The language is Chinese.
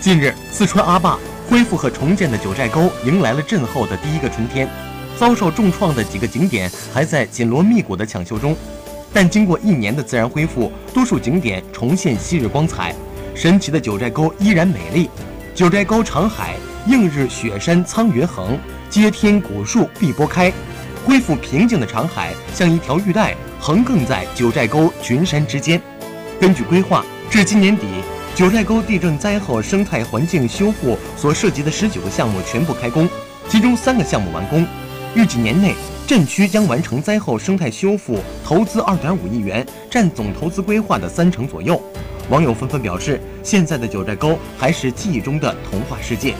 近日，四川阿坝恢复和重建的九寨沟迎来了震后的第一个春天。遭受重创的几个景点还在紧锣密鼓的抢修中，但经过一年的自然恢复，多数景点重现昔日光彩。神奇的九寨沟依然美丽。九寨沟长海，映日雪山苍云横，接天古树碧波开。恢复平静的长海像一条玉带，横亘在九寨沟群山之间。根据规划，至今年底，九寨沟地震灾后生态环境修复所涉及的十九个项目全部开工，其中三个项目完工。预计年内，镇区将完成灾后生态修复，投资二点五亿元，占总投资规划的三成左右。网友纷纷表示，现在的九寨沟还是记忆中的童话世界。